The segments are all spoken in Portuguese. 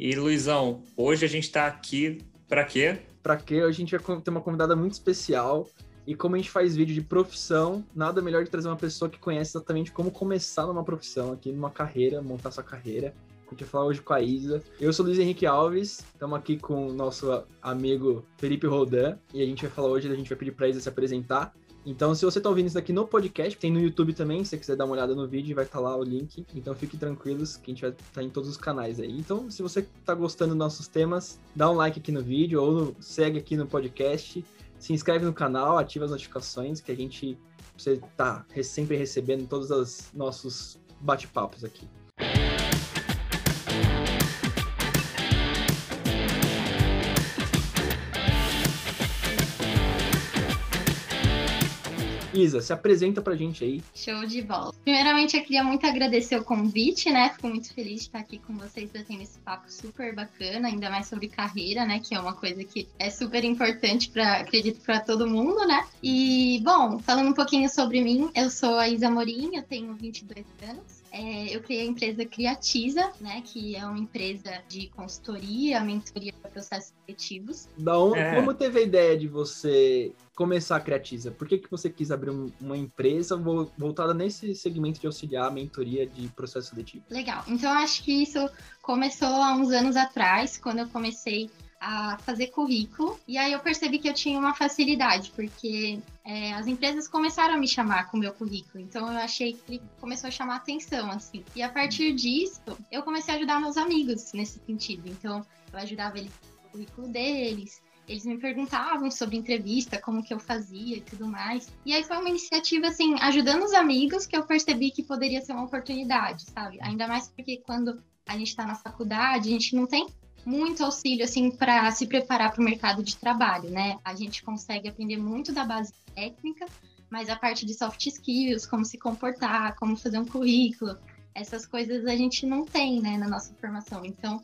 E Luizão, hoje a gente está aqui para quê? Para quê? A gente vai ter uma convidada muito especial. E como a gente faz vídeo de profissão, nada melhor de trazer uma pessoa que conhece exatamente como começar numa profissão, aqui numa carreira, montar sua carreira. A gente vai falar hoje com a Isa. Eu sou Luiz Henrique Alves, estamos aqui com o nosso amigo Felipe Rodan. E a gente vai falar hoje, a gente vai pedir para Isa se apresentar. Então, se você está ouvindo isso aqui no podcast, tem no YouTube também, se você quiser dar uma olhada no vídeo, vai estar tá lá o link. Então, fiquem tranquilos que a gente vai estar tá em todos os canais aí. Então, se você está gostando dos nossos temas, dá um like aqui no vídeo ou no, segue aqui no podcast, se inscreve no canal, ativa as notificações que a gente você está sempre recebendo todos os nossos bate-papos aqui. Isa, se apresenta pra gente aí. Show de bola. Primeiramente, eu queria muito agradecer o convite, né? Fico muito feliz de estar aqui com vocês trazendo esse papo super bacana, ainda mais sobre carreira, né? Que é uma coisa que é super importante para, acredito, para todo mundo, né? E, bom, falando um pouquinho sobre mim, eu sou a Isa Morim, eu tenho 22 anos. É, eu criei a empresa Criatiza, né, que é uma empresa de consultoria, mentoria para processos criativos. Da onde, é. Como teve a ideia de você começar a Criatiza? Por que, que você quis abrir uma empresa voltada nesse segmento de auxiliar, mentoria de processo seletivo? Legal. Então, acho que isso começou há uns anos atrás, quando eu comecei a fazer currículo. E aí eu percebi que eu tinha uma facilidade, porque é, as empresas começaram a me chamar com o meu currículo. Então eu achei que começou a chamar atenção, assim. E a partir disso, eu comecei a ajudar meus amigos nesse sentido. Então eu ajudava eles no currículo deles. Eles me perguntavam sobre entrevista, como que eu fazia e tudo mais. E aí foi uma iniciativa, assim, ajudando os amigos que eu percebi que poderia ser uma oportunidade, sabe? Ainda mais porque quando a gente está na faculdade, a gente não tem muito auxílio assim para se preparar para o mercado de trabalho, né? A gente consegue aprender muito da base técnica, mas a parte de soft skills, como se comportar, como fazer um currículo, essas coisas a gente não tem, né, na nossa formação. Então,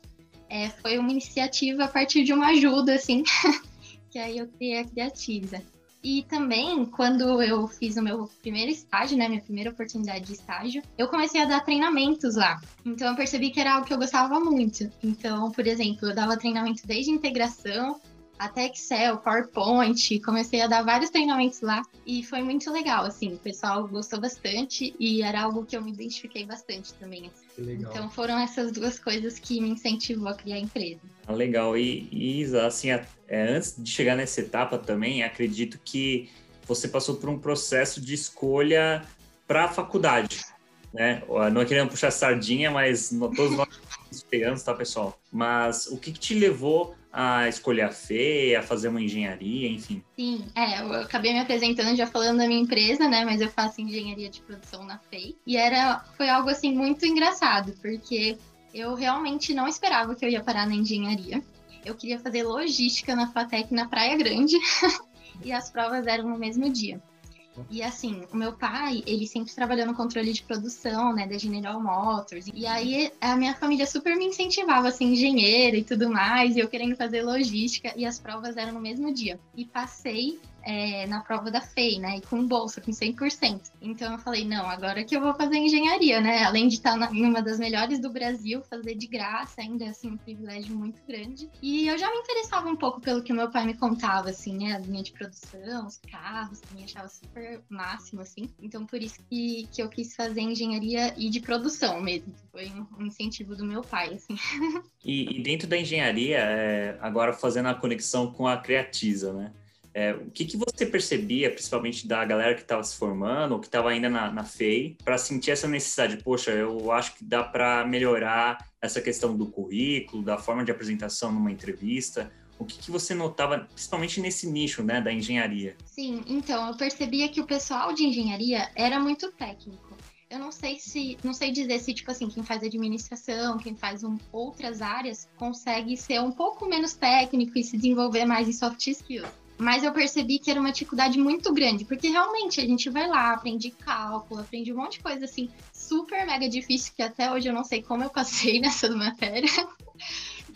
é, foi uma iniciativa a partir de uma ajuda, assim, que aí eu criei a Criatiza. E também, quando eu fiz o meu primeiro estágio, né, minha primeira oportunidade de estágio, eu comecei a dar treinamentos lá. Então eu percebi que era algo que eu gostava muito. Então, por exemplo, eu dava treinamento desde integração até Excel, PowerPoint, comecei a dar vários treinamentos lá e foi muito legal, assim, o pessoal gostou bastante e era algo que eu me identifiquei bastante também. Assim. Então foram essas duas coisas que me incentivou a criar a empresa. Ah, legal, e, e assim, é, antes de chegar nessa etapa também, acredito que você passou por um processo de escolha para a faculdade, né? Não é querendo puxar sardinha, mas todos nós estamos tá, pessoal? Mas o que, que te levou a escolher a FEI, a fazer uma engenharia, enfim. Sim, é, eu acabei me apresentando já falando da minha empresa, né? Mas eu faço engenharia de produção na FEI. E era, foi algo assim muito engraçado, porque eu realmente não esperava que eu ia parar na engenharia. Eu queria fazer logística na FATEC na Praia Grande. e as provas eram no mesmo dia. E assim, o meu pai, ele sempre trabalhou no controle de produção, né, da General Motors. E aí a minha família super me incentivava a ser engenheira e tudo mais, e eu querendo fazer logística, e as provas eram no mesmo dia. E passei é, na prova da FEI, né? E com bolsa, com 100%. Então eu falei, não, agora que eu vou fazer engenharia, né? Além de estar em uma das melhores do Brasil, fazer de graça, ainda assim, um privilégio muito grande. E eu já me interessava um pouco pelo que meu pai me contava, assim, né? A linha de produção, os carros, me achava super máximo, assim. Então por isso que, que eu quis fazer engenharia e de produção mesmo. Foi um incentivo do meu pai, assim. E, e dentro da engenharia, é, agora fazendo a conexão com a Creatiza, né? É, o que, que você percebia, principalmente da galera que estava se formando ou que estava ainda na, na FEI, para sentir essa necessidade? Poxa, eu acho que dá para melhorar essa questão do currículo, da forma de apresentação numa entrevista. O que, que você notava, principalmente nesse nicho né, da engenharia? Sim, então eu percebia que o pessoal de engenharia era muito técnico. Eu não sei se, não sei dizer se tipo assim, quem faz administração, quem faz um, outras áreas consegue ser um pouco menos técnico e se desenvolver mais em soft skills. Mas eu percebi que era uma dificuldade muito grande, porque realmente a gente vai lá, aprende cálculo, aprende um monte de coisa assim, super mega difícil, que até hoje eu não sei como eu passei nessa matéria.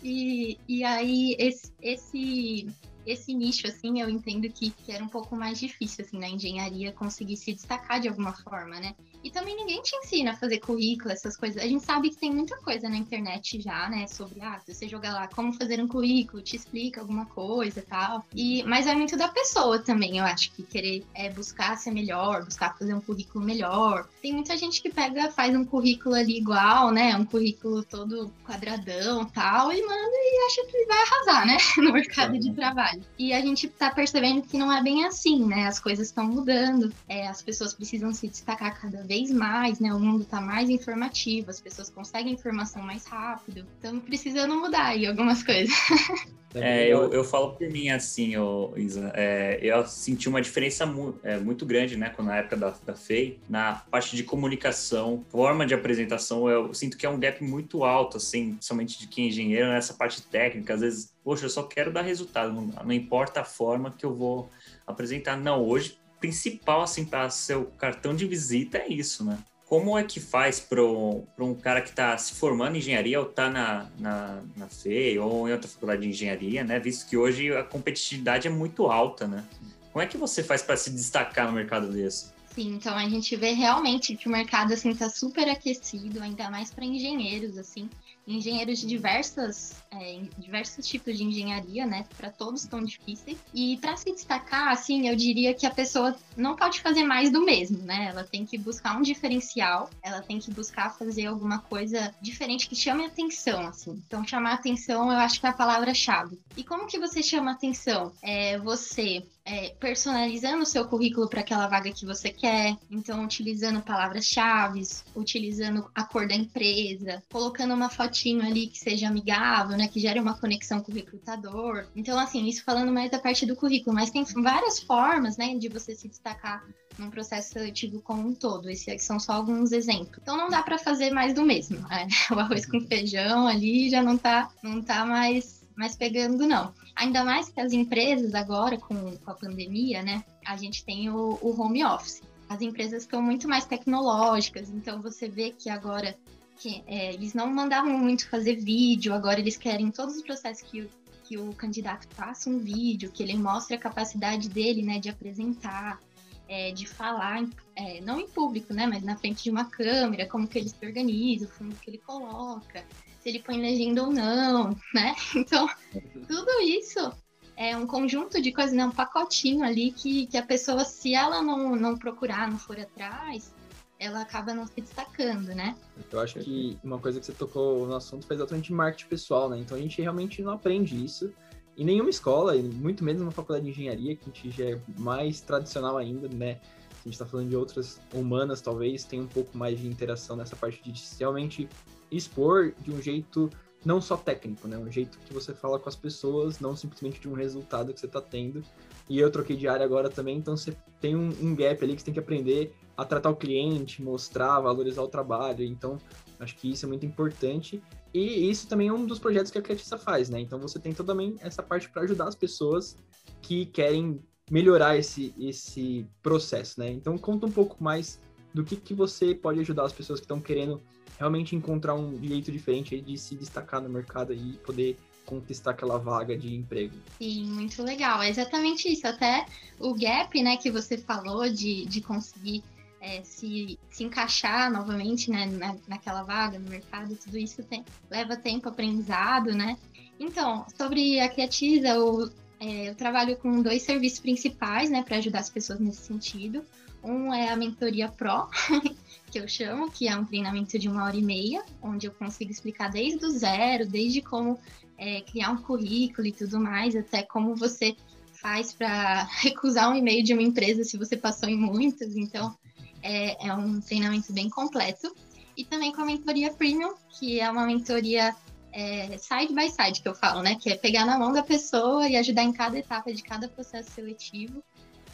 E, e aí, esse, esse, esse nicho, assim, eu entendo que, que era um pouco mais difícil, assim, na engenharia conseguir se destacar de alguma forma, né? E também ninguém te ensina a fazer currículo, essas coisas. A gente sabe que tem muita coisa na internet já, né? Sobre, ah, se você jogar lá como fazer um currículo, te explica alguma coisa e tal. E, mas é muito da pessoa também, eu acho, que querer é, buscar ser melhor, buscar fazer um currículo melhor. Tem muita gente que pega, faz um currículo ali igual, né? Um currículo todo quadradão tal, e manda e acha que vai arrasar, né? No mercado de trabalho. E a gente tá percebendo que não é bem assim, né? As coisas estão mudando, é, as pessoas precisam se destacar cada vez mais, né? O mundo está mais informativo, as pessoas conseguem informação mais rápido. Estamos precisando mudar aí algumas coisas. É, eu, eu falo por mim assim, oh, Isa, é, eu senti uma diferença mu é, muito grande, né, quando na época da, da FEI, na parte de comunicação, forma de apresentação, eu sinto que é um gap muito alto, assim, somente de quem é engenheiro, nessa parte técnica, às vezes, poxa, eu só quero dar resultado, não, não importa a forma que eu vou apresentar. Não, hoje principal, assim, para seu cartão de visita é isso, né? Como é que faz para um cara que está se formando em engenharia ou está na, na, na FEI ou em outra faculdade de engenharia, né? Visto que hoje a competitividade é muito alta, né? Como é que você faz para se destacar no mercado desse? Sim, então a gente vê realmente que o mercado assim está super aquecido, ainda mais para engenheiros assim engenheiros de diversas, é, diversos tipos de engenharia, né? Para todos tão difíceis. E para se destacar, assim, eu diria que a pessoa não pode fazer mais do mesmo, né? Ela tem que buscar um diferencial, ela tem que buscar fazer alguma coisa diferente que chame atenção, assim. Então, chamar atenção, eu acho que é a palavra-chave. E como que você chama atenção? É você é, personalizando o seu currículo para aquela vaga que você quer, então utilizando palavras-chave, utilizando a cor da empresa, colocando uma fotinho ali que seja amigável, né, que gere uma conexão com o recrutador. Então, assim, isso falando mais da parte do currículo, mas tem várias formas, né, de você se destacar num processo seletivo como um todo. Esses são só alguns exemplos. Então não dá para fazer mais do mesmo. Né? O arroz com feijão ali já não tá, não tá mais, mais pegando, não. Ainda mais que as empresas agora, com, com a pandemia, né? A gente tem o, o home office. As empresas estão muito mais tecnológicas, então você vê que agora que, é, eles não mandavam muito fazer vídeo, agora eles querem todos os processos que, que o candidato faça um vídeo, que ele mostre a capacidade dele, né, de apresentar, é, de falar, é, não em público, né, mas na frente de uma câmera, como que ele se organiza, o fundo que ele coloca se ele põe legenda ou não, né? Então, tudo isso é um conjunto de coisas, né? um pacotinho ali que, que a pessoa, se ela não, não procurar, não for atrás, ela acaba não se destacando, né? Eu acho que uma coisa que você tocou no assunto foi exatamente marketing pessoal, né? Então a gente realmente não aprende isso em nenhuma escola, muito menos na faculdade de engenharia, que a gente já é mais tradicional ainda, né? a gente está falando de outras humanas, talvez, tem um pouco mais de interação nessa parte de realmente expor de um jeito não só técnico, né? Um jeito que você fala com as pessoas, não simplesmente de um resultado que você está tendo. E eu troquei de área agora também, então você tem um, um, gap ali que você tem que aprender a tratar o cliente, mostrar, valorizar o trabalho. Então, acho que isso é muito importante. E isso também é um dos projetos que a Criatiça faz, né? Então você tem também essa parte para ajudar as pessoas que querem melhorar esse, esse processo, né? Então conta um pouco mais do que, que você pode ajudar as pessoas que estão querendo realmente encontrar um jeito diferente de se destacar no mercado e poder conquistar aquela vaga de emprego. Sim, muito legal. É exatamente isso. Até o gap, né, que você falou de, de conseguir é, se, se encaixar novamente né, na, naquela vaga no mercado, tudo isso tem, leva tempo aprendizado, né? Então, sobre a Criatiza, o, é, eu trabalho com dois serviços principais, né, para ajudar as pessoas nesse sentido. Um é a mentoria Pro, que eu chamo, que é um treinamento de uma hora e meia, onde eu consigo explicar desde o zero, desde como é, criar um currículo e tudo mais, até como você faz para recusar um e-mail de uma empresa se você passou em muitas. Então, é, é um treinamento bem completo. E também com a mentoria Premium, que é uma mentoria é, side by side que eu falo, né? Que é pegar na mão da pessoa e ajudar em cada etapa de cada processo seletivo.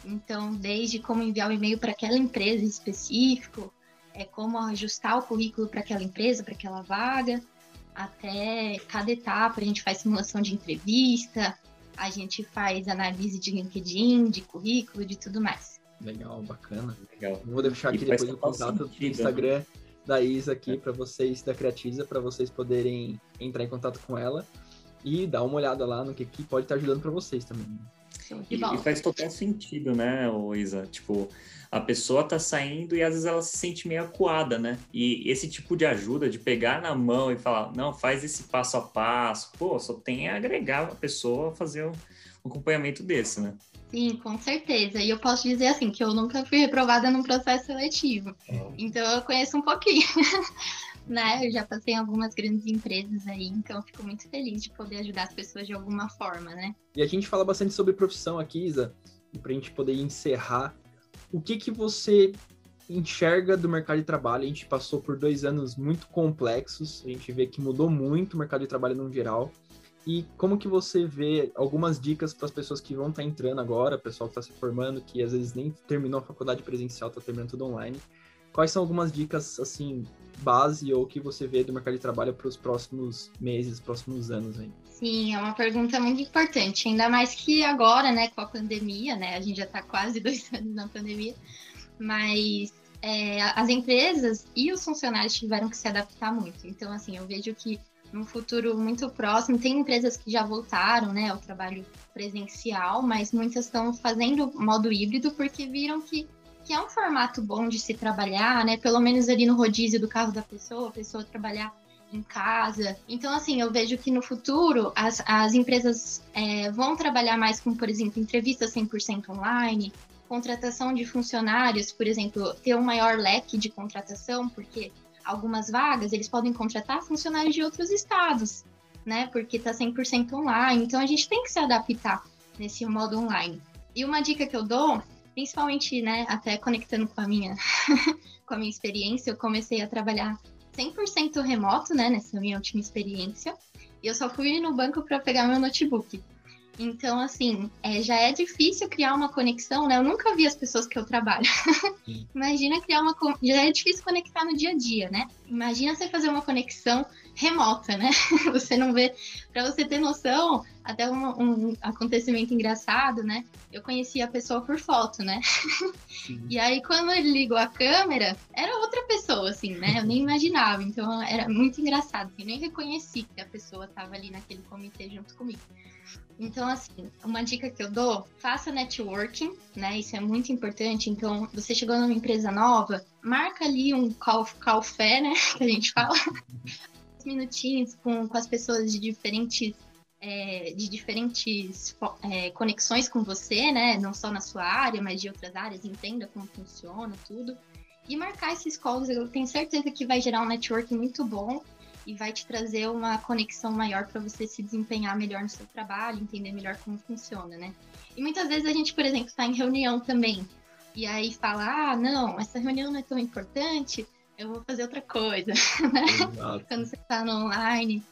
Então, desde como enviar o e-mail para aquela empresa em específico, é como ajustar o currículo para aquela empresa, para aquela vaga, até cada etapa a gente faz simulação de entrevista, a gente faz análise de LinkedIn, de currículo, de tudo mais. Legal, bacana. Legal. Vou deixar aqui depois o contato do né? Instagram da Isa aqui é. para vocês, da Creatiza, para vocês poderem entrar em contato com ela e dar uma olhada lá no que, que pode estar ajudando para vocês também. E, e, faz total sentido, né, Isa? Tipo, a pessoa tá saindo e às vezes ela se sente meio acuada, né? E esse tipo de ajuda, de pegar na mão e falar, não, faz esse passo a passo, pô, só tem a agregar a pessoa a fazer um acompanhamento desse, né? Sim, com certeza. E eu posso dizer assim, que eu nunca fui reprovada num processo seletivo. Então eu conheço um pouquinho. né? Eu já passei em algumas grandes empresas aí, então fico muito feliz de poder ajudar as pessoas de alguma forma, né? E a gente fala bastante sobre profissão aqui, Isa, para a gente poder encerrar, o que que você enxerga do mercado de trabalho? A gente passou por dois anos muito complexos, a gente vê que mudou muito o mercado de trabalho no geral. E como que você vê algumas dicas para as pessoas que vão estar tá entrando agora, pessoal que está se formando, que às vezes nem terminou a faculdade presencial, está terminando tudo online. Quais são algumas dicas, assim, base ou que você vê do mercado de trabalho para os próximos meses, próximos anos aí? Sim, é uma pergunta muito importante, ainda mais que agora, né, com a pandemia, né, a gente já está quase dois anos na pandemia, mas é, as empresas e os funcionários tiveram que se adaptar muito. Então, assim, eu vejo que no futuro muito próximo, tem empresas que já voltaram, né, ao trabalho presencial, mas muitas estão fazendo modo híbrido porque viram que que é um formato bom de se trabalhar, né? Pelo menos ali no rodízio do carro da pessoa, a pessoa trabalhar em casa. Então, assim, eu vejo que no futuro as, as empresas é, vão trabalhar mais com, por exemplo, entrevistas 100% online, contratação de funcionários, por exemplo, ter um maior leque de contratação, porque algumas vagas eles podem contratar funcionários de outros estados, né? Porque está 100% online. Então, a gente tem que se adaptar nesse modo online. E uma dica que eu dou principalmente, né, até conectando com a minha, com a minha experiência, eu comecei a trabalhar 100% remoto, né, nessa minha última experiência, e eu só fui no banco para pegar meu notebook. Então, assim, é, já é difícil criar uma conexão, né? Eu nunca vi as pessoas que eu trabalho. Imagina criar uma. Já é difícil conectar no dia a dia, né? Imagina você fazer uma conexão remota, né? Você não vê. Para você ter noção, até um, um, acontecimento engraçado, né? Eu conheci a pessoa por foto, né? E aí, quando ele ligou a câmera, era outra pessoa, assim, né? Eu nem imaginava. Então, era muito engraçado. Eu nem reconheci que a pessoa estava ali naquele comitê junto comigo. Então, assim, uma dica que eu dou, faça networking, né? Isso é muito importante. Então, você chegou numa empresa nova, marca ali um café, né? Que a gente fala. Minutinhos com, com as pessoas de diferentes é, de diferentes é, conexões com você, né? Não só na sua área, mas de outras áreas, entenda como funciona tudo. E marcar esses calls, eu tenho certeza que vai gerar um network muito bom e vai te trazer uma conexão maior para você se desempenhar melhor no seu trabalho, entender melhor como funciona, né? E muitas vezes a gente, por exemplo, está em reunião também, e aí fala, ah, não, essa reunião não é tão importante, eu vou fazer outra coisa, né? Quando você está no online.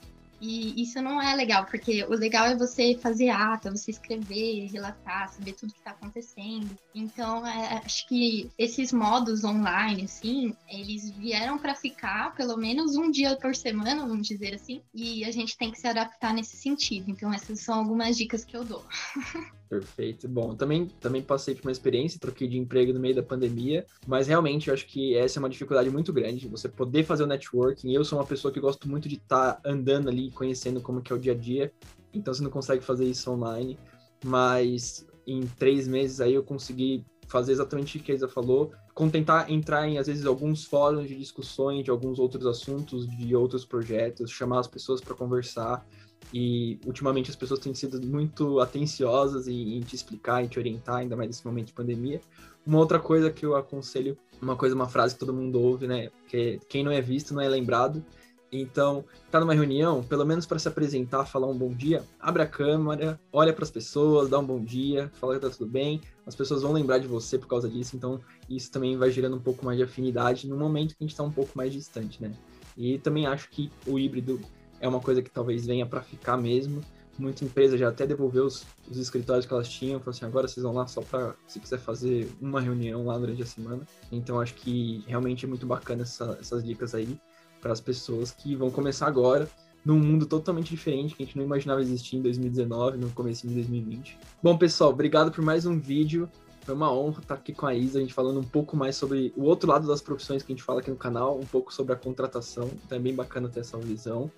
E isso não é legal, porque o legal é você fazer ata, você escrever, relatar, saber tudo que está acontecendo. Então, é, acho que esses modos online, assim, eles vieram para ficar pelo menos um dia por semana, vamos dizer assim, e a gente tem que se adaptar nesse sentido. Então, essas são algumas dicas que eu dou. Perfeito. Bom, também, também passei por uma experiência, troquei de emprego no meio da pandemia, mas realmente eu acho que essa é uma dificuldade muito grande, você poder fazer o networking. Eu sou uma pessoa que gosto muito de estar tá andando ali, conhecendo como que é o dia a dia, então você não consegue fazer isso online, mas em três meses aí eu consegui fazer exatamente o que a Isa falou, contentar entrar em, às vezes, alguns fóruns de discussões de alguns outros assuntos, de outros projetos, chamar as pessoas para conversar, e ultimamente as pessoas têm sido muito atenciosas em, em, te explicar, em te orientar, ainda mais nesse momento de pandemia. Uma outra coisa que eu aconselho, uma coisa, uma frase que todo mundo ouve, né? Que quem não é visto não é lembrado. Então, tá numa reunião, pelo menos para se apresentar, falar um bom dia, abre a câmera, olha para as pessoas, dá um bom dia, fala que tá tudo bem. As pessoas vão lembrar de você por causa disso, então isso também vai gerando um pouco mais de afinidade no momento que a gente está um pouco mais distante, né? E também acho que o híbrido é uma coisa que talvez venha para ficar mesmo. Muita empresa já até devolveu os, os escritórios que elas tinham, falou assim, agora vocês vão lá só para se quiser fazer uma reunião lá durante a semana. Então acho que realmente é muito bacana essa, essas dicas aí para as pessoas que vão começar agora num mundo totalmente diferente que a gente não imaginava existir em 2019, no começo de 2020. Bom, pessoal, obrigado por mais um vídeo. Foi uma honra estar aqui com a Isa, a gente falando um pouco mais sobre o outro lado das profissões que a gente fala aqui no canal, um pouco sobre a contratação. Então é bacana ter essa visão.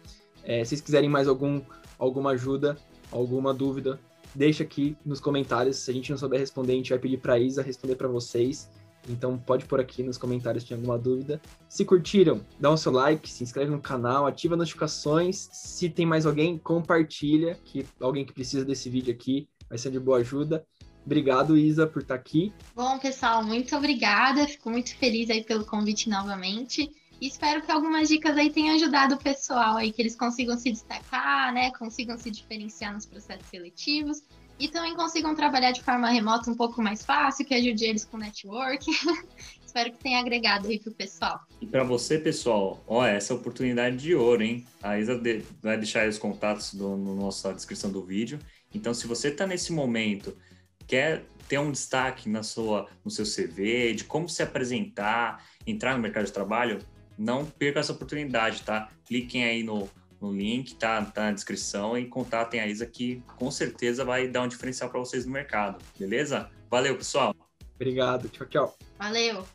É, se vocês quiserem mais algum, alguma ajuda, alguma dúvida, deixa aqui nos comentários. Se a gente não souber responder, a gente vai pedir para Isa responder para vocês. Então pode pôr aqui nos comentários se tem alguma dúvida. Se curtiram, dá um seu like, se inscreve no canal, ativa notificações. Se tem mais alguém, compartilha, que alguém que precisa desse vídeo aqui vai ser de boa ajuda. Obrigado, Isa, por estar aqui. Bom, pessoal, muito obrigada. Fico muito feliz aí pelo convite novamente. Espero que algumas dicas aí tenham ajudado o pessoal aí, que eles consigam se destacar, né? Consigam se diferenciar nos processos seletivos e também consigam trabalhar de forma remota um pouco mais fácil, que ajude eles com network. Espero que tenha agregado aí pro pessoal. E para você, pessoal, ó, essa é oportunidade de ouro, hein? A Isa vai deixar os contatos do, no nossa descrição do vídeo. Então, se você está nesse momento, quer ter um destaque na sua, no seu CV, de como se apresentar, entrar no mercado de trabalho, não perca essa oportunidade, tá? Cliquem aí no, no link, tá, tá na descrição e contatem a Isa que com certeza vai dar um diferencial para vocês no mercado, beleza? Valeu, pessoal. Obrigado, tchau, tchau. Valeu.